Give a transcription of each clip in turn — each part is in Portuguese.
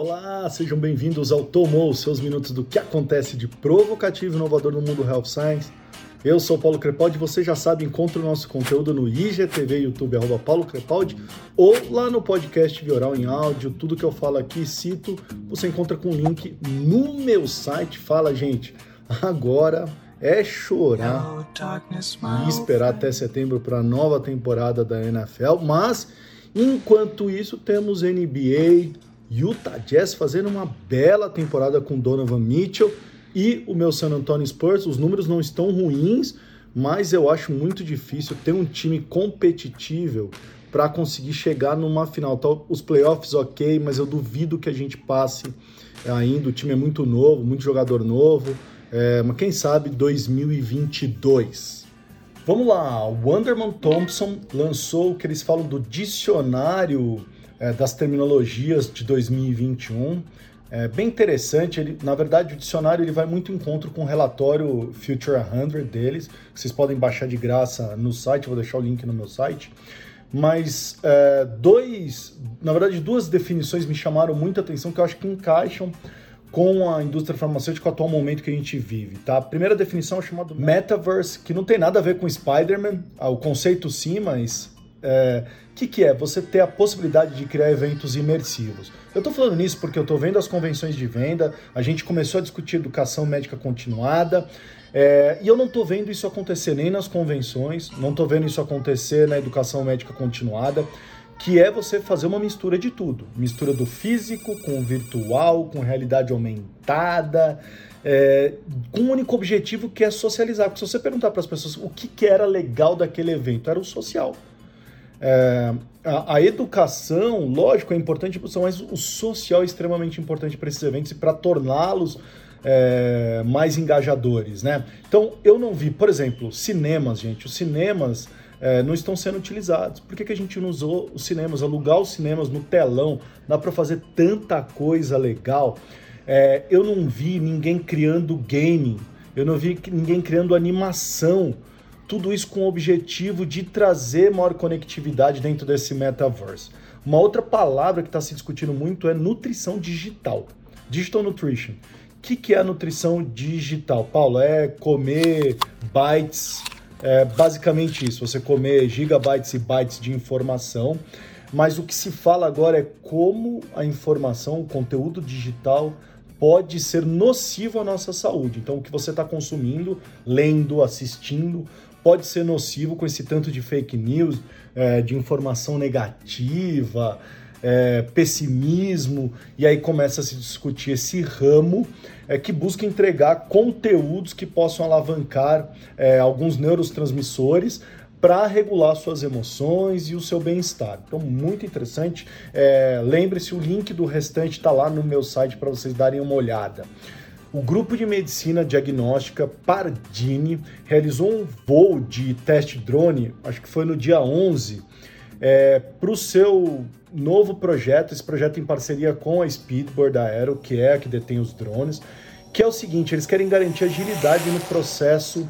Olá, sejam bem-vindos ao Tomou, seus minutos do que acontece de provocativo e inovador no mundo Health Science. Eu sou Paulo Crepaldi, você já sabe, encontra o nosso conteúdo no IGTV, YouTube, arroba Paulo Crepaldi, ou lá no podcast Vioral em áudio, tudo que eu falo aqui, cito, você encontra com o link no meu site. Fala, gente, agora é chorar e esperar até setembro para a nova temporada da NFL, mas enquanto isso temos NBA, Utah Jazz fazendo uma bela temporada com Donovan Mitchell e o meu San Antonio Spurs. Os números não estão ruins, mas eu acho muito difícil ter um time competitivo para conseguir chegar numa final. Então, os playoffs ok, mas eu duvido que a gente passe ainda. O time é muito novo, muito jogador novo. É, mas quem sabe 2022. Vamos lá, o Wanderman Thompson lançou o que eles falam do dicionário é, das terminologias de 2021. É bem interessante, ele, na verdade o dicionário ele vai muito em encontro com o relatório Future 100 deles, que vocês podem baixar de graça no site, vou deixar o link no meu site. Mas é, dois, na verdade duas definições me chamaram muita atenção que eu acho que encaixam com a indústria farmacêutica atual momento que a gente vive, tá? A primeira definição é chamada Metaverse, que não tem nada a ver com Spider-Man, o conceito sim, mas o é, que, que é? Você ter a possibilidade de criar eventos imersivos. Eu estou falando nisso porque eu estou vendo as convenções de venda, a gente começou a discutir educação médica continuada, é, e eu não estou vendo isso acontecer nem nas convenções, não estou vendo isso acontecer na educação médica continuada que é você fazer uma mistura de tudo. Mistura do físico com o virtual, com realidade aumentada, é, com um único objetivo que é socializar. Porque se você perguntar para as pessoas o que, que, era legal daquele evento, era o social. É, a, a, educação, lógico, é importante, mas o social é extremamente importante para esses eventos e para torná-los é, mais engajadores, né? Então, eu não vi, por exemplo, cinemas, gente. Os cinemas é, não estão sendo utilizados. Por que, que a gente não usou os cinemas, alugar os cinemas no telão? Dá para fazer tanta coisa legal. É, eu não vi ninguém criando gaming, eu não vi ninguém criando animação. Tudo isso com o objetivo de trazer maior conectividade dentro desse metaverse. Uma outra palavra que está se discutindo muito é nutrição digital. Digital Nutrition. O que, que é a nutrição digital? Paulo, é comer bytes é basicamente isso, você comer gigabytes e bytes de informação, mas o que se fala agora é como a informação, o conteúdo digital pode ser nocivo à nossa saúde. Então, o que você está consumindo, lendo, assistindo, pode ser nocivo com esse tanto de fake news, é, de informação negativa, é, pessimismo, e aí começa a se discutir esse ramo é, que busca entregar conteúdos que possam alavancar é, alguns neurotransmissores para regular suas emoções e o seu bem-estar. Então, muito interessante. É, Lembre-se, o link do restante está lá no meu site para vocês darem uma olhada. O grupo de medicina diagnóstica Pardini realizou um voo de teste drone, acho que foi no dia 11, é, para o seu novo projeto, esse projeto em parceria com a Speedboard Aero, que é a que detém os drones, que é o seguinte, eles querem garantir agilidade no processo,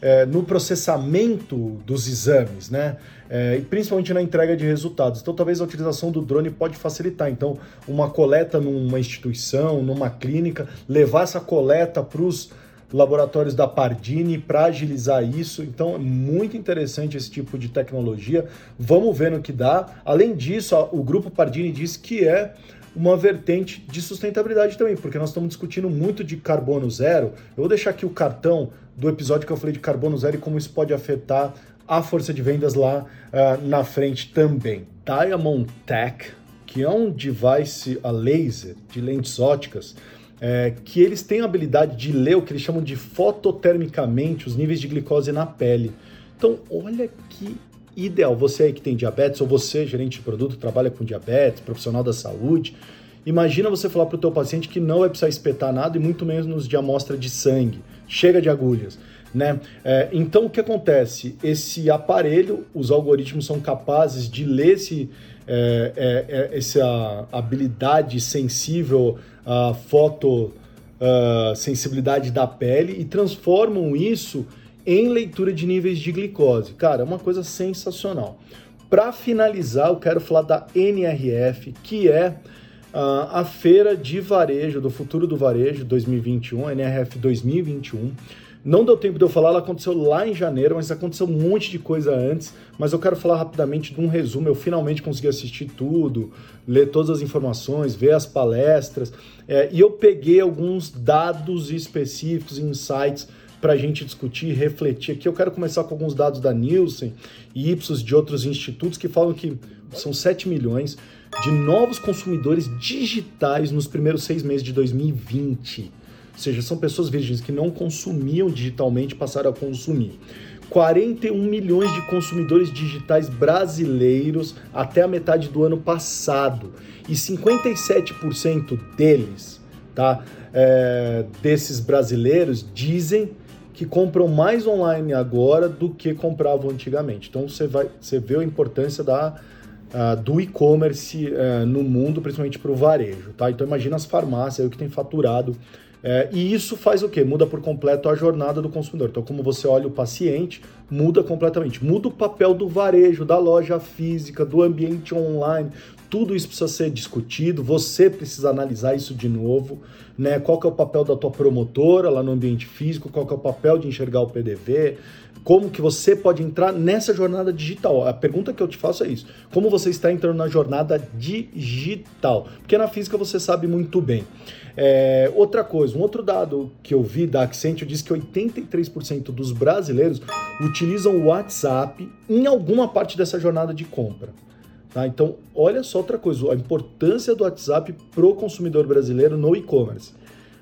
é, no processamento dos exames, né? É, e principalmente na entrega de resultados. Então, talvez a utilização do drone pode facilitar. Então, uma coleta numa instituição, numa clínica, levar essa coleta para os laboratórios da Pardini para agilizar isso. Então é muito interessante esse tipo de tecnologia. Vamos ver no que dá. Além disso, o grupo Pardini diz que é uma vertente de sustentabilidade também, porque nós estamos discutindo muito de carbono zero. Eu vou deixar aqui o cartão do episódio que eu falei de carbono zero e como isso pode afetar a força de vendas lá uh, na frente também. Diamond Tech, que é um device a laser de lentes óticas, é, que eles têm a habilidade de ler o que eles chamam de fototermicamente os níveis de glicose na pele. Então, olha que ideal. Você aí que tem diabetes, ou você, gerente de produto, trabalha com diabetes, profissional da saúde, imagina você falar para o teu paciente que não vai precisar espetar nada e muito menos de amostra de sangue. Chega de agulhas. Né? É, então, o que acontece? Esse aparelho, os algoritmos são capazes de ler esse, é, é, é essa habilidade sensível a foto uh, sensibilidade da pele e transformam isso em leitura de níveis de glicose. Cara, é uma coisa sensacional. Para finalizar, eu quero falar da NRF, que é a feira de varejo, do futuro do varejo 2021, NRF 2021. Não deu tempo de eu falar, ela aconteceu lá em janeiro, mas aconteceu um monte de coisa antes. Mas eu quero falar rapidamente de um resumo. Eu finalmente consegui assistir tudo, ler todas as informações, ver as palestras. É, e eu peguei alguns dados específicos, insights para a gente discutir refletir aqui. Eu quero começar com alguns dados da Nielsen e Ipsos de outros institutos que falam que são 7 milhões de novos consumidores digitais nos primeiros seis meses de 2020. Ou seja, são pessoas virgens que não consumiam digitalmente passaram a consumir. 41 milhões de consumidores digitais brasileiros até a metade do ano passado. E 57% deles, tá? É, desses brasileiros dizem que compram mais online agora do que compravam antigamente. Então você vai, você vê a importância da uh, do e-commerce uh, no mundo, principalmente para o varejo, tá? Então imagina as farmácias aí que tem faturado é, e isso faz o quê? Muda por completo a jornada do consumidor. Então, como você olha o paciente, muda completamente. Muda o papel do varejo, da loja física, do ambiente online. Tudo isso precisa ser discutido. Você precisa analisar isso de novo. Né? Qual que é o papel da tua promotora lá no ambiente físico? Qual que é o papel de enxergar o PDV? como que você pode entrar nessa jornada digital. A pergunta que eu te faço é isso: como você está entrando na jornada digital? Porque na física você sabe muito bem. É, outra coisa, um outro dado que eu vi da Accenture diz que 83% dos brasileiros utilizam o WhatsApp em alguma parte dessa jornada de compra. Tá? Então, olha só outra coisa, a importância do WhatsApp para o consumidor brasileiro no e-commerce.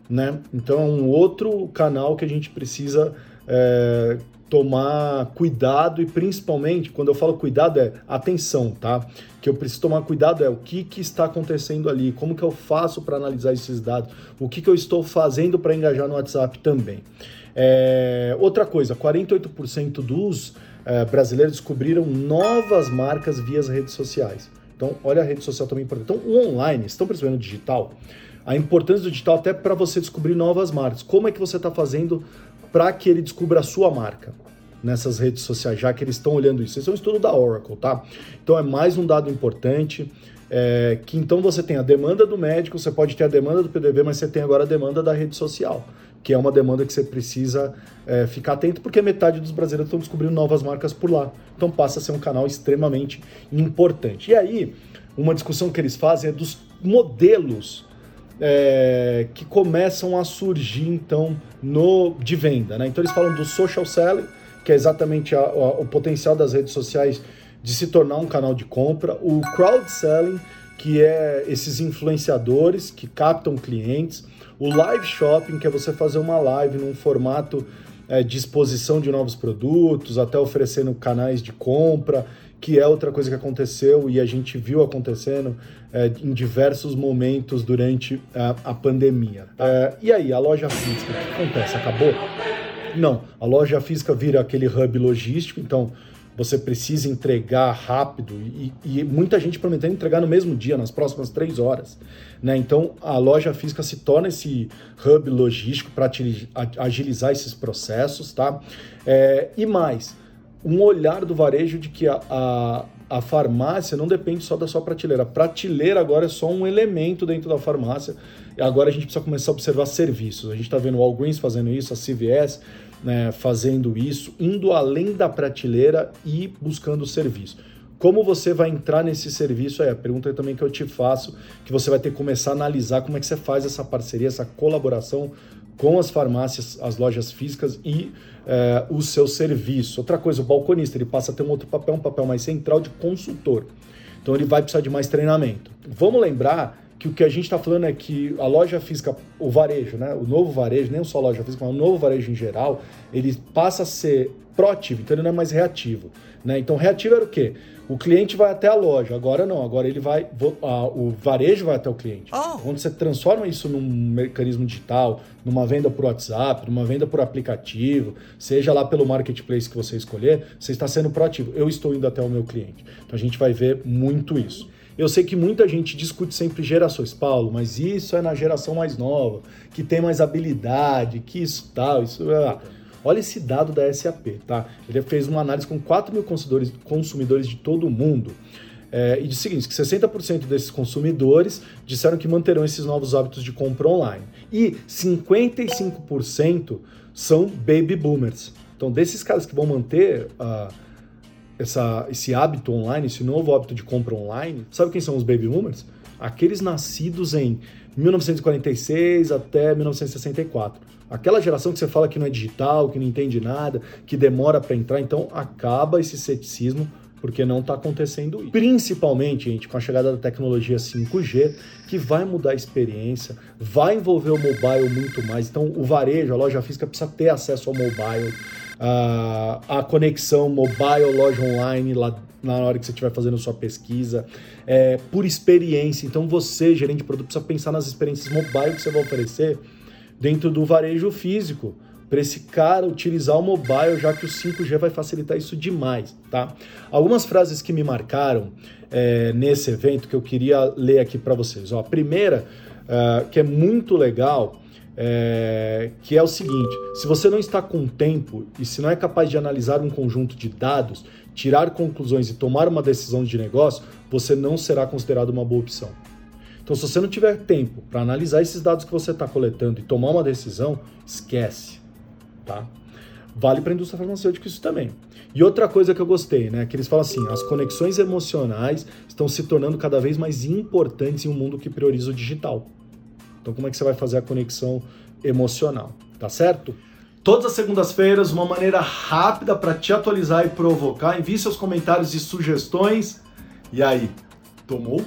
Né? Então, é um outro canal que a gente precisa é, tomar cuidado e principalmente, quando eu falo cuidado é atenção, tá? Que eu preciso tomar cuidado é o que, que está acontecendo ali, como que eu faço para analisar esses dados, o que, que eu estou fazendo para engajar no WhatsApp também. É, outra coisa, 48% dos é, brasileiros descobriram novas marcas via as redes sociais. Então, olha a rede social também importante. Então, o online, estão percebendo o digital? A importância do digital até para você descobrir novas marcas. Como é que você está fazendo para que ele descubra a sua marca nessas redes sociais, já que eles estão olhando isso. Esse é um estudo da Oracle, tá? Então é mais um dado importante. É, que então você tem a demanda do médico, você pode ter a demanda do PDV, mas você tem agora a demanda da rede social, que é uma demanda que você precisa é, ficar atento, porque metade dos brasileiros estão descobrindo novas marcas por lá. Então passa a ser um canal extremamente importante. E aí, uma discussão que eles fazem é dos modelos é, que começam a surgir então no de venda. Né? Então eles falam do social selling, que é exatamente a, a, o potencial das redes sociais de se tornar um canal de compra, o crowd selling, que é esses influenciadores que captam clientes, o live shopping, que é você fazer uma live num formato é, de exposição de novos produtos, até oferecendo canais de compra que é outra coisa que aconteceu e a gente viu acontecendo é, em diversos momentos durante a, a pandemia. É, e aí, a loja física, o que acontece? Acabou? Não, a loja física vira aquele hub logístico, então você precisa entregar rápido e, e, muita gente prometendo entregar no mesmo dia, nas próximas três horas. Né? Então a loja física se torna esse hub logístico para agilizar esses processos, tá? É, e mais, um olhar do varejo de que a, a, a, farmácia não depende só da sua prateleira. A prateleira agora é só um elemento dentro da farmácia. Agora a gente precisa começar a observar serviços. A gente está vendo o Walgreens fazendo isso, a CVS né, fazendo isso, indo além da prateleira e buscando serviço. Como você vai entrar nesse serviço? É a pergunta também que eu te faço, que você vai ter que começar a analisar como é que você faz essa parceria, essa colaboração com as farmácias, as lojas físicas e é, o seu serviço. Outra coisa, o balconista ele passa a ter um outro papel, um papel mais central de consultor. Então ele vai precisar de mais treinamento. Vamos lembrar que o que a gente está falando é que a loja física, o varejo, né, o novo varejo, nem só a loja física, mas o novo varejo em geral, ele passa a ser proativo, então ele não é mais reativo. Né? Então, reativo era o quê? O cliente vai até a loja, agora não, agora ele vai, o varejo vai até o cliente. Oh. Quando você transforma isso num mecanismo digital, numa venda por WhatsApp, numa venda por aplicativo, seja lá pelo marketplace que você escolher, você está sendo proativo. Eu estou indo até o meu cliente. Então a gente vai ver muito isso. Eu sei que muita gente discute sempre gerações, Paulo, mas isso é na geração mais nova, que tem mais habilidade, que isso tal, isso. Olha esse dado da SAP, tá? Ele fez uma análise com 4 mil consumidores, consumidores de todo o mundo. É, e diz o seguinte, que 60% desses consumidores disseram que manterão esses novos hábitos de compra online. E 55% são baby boomers. Então, desses caras que vão manter uh, essa, esse hábito online, esse novo hábito de compra online, sabe quem são os baby boomers? Aqueles nascidos em 1946 até 1964. Aquela geração que você fala que não é digital, que não entende nada, que demora para entrar, então acaba esse ceticismo porque não está acontecendo isso. Principalmente, gente, com a chegada da tecnologia 5G, que vai mudar a experiência, vai envolver o mobile muito mais. Então, o varejo, a loja física precisa ter acesso ao mobile, a, a conexão mobile, loja online, lá na hora que você estiver fazendo sua pesquisa, é, por experiência. Então, você, gerente de produto, precisa pensar nas experiências mobile que você vai oferecer dentro do varejo físico para esse cara utilizar o mobile, já que o 5G vai facilitar isso demais, tá? Algumas frases que me marcaram é, nesse evento que eu queria ler aqui para vocês. Ó, a primeira, uh, que é muito legal, é, que é o seguinte: se você não está com tempo e se não é capaz de analisar um conjunto de dados, tirar conclusões e tomar uma decisão de negócio, você não será considerado uma boa opção. Então, se você não tiver tempo para analisar esses dados que você está coletando e tomar uma decisão, esquece tá? Vale para a indústria farmacêutica isso também. E outra coisa que eu gostei, né, que eles falam assim, as conexões emocionais estão se tornando cada vez mais importantes em um mundo que prioriza o digital. Então, como é que você vai fazer a conexão emocional, tá certo? Todas as segundas-feiras, uma maneira rápida para te atualizar e provocar. Envie seus comentários e sugestões. E aí, tomou?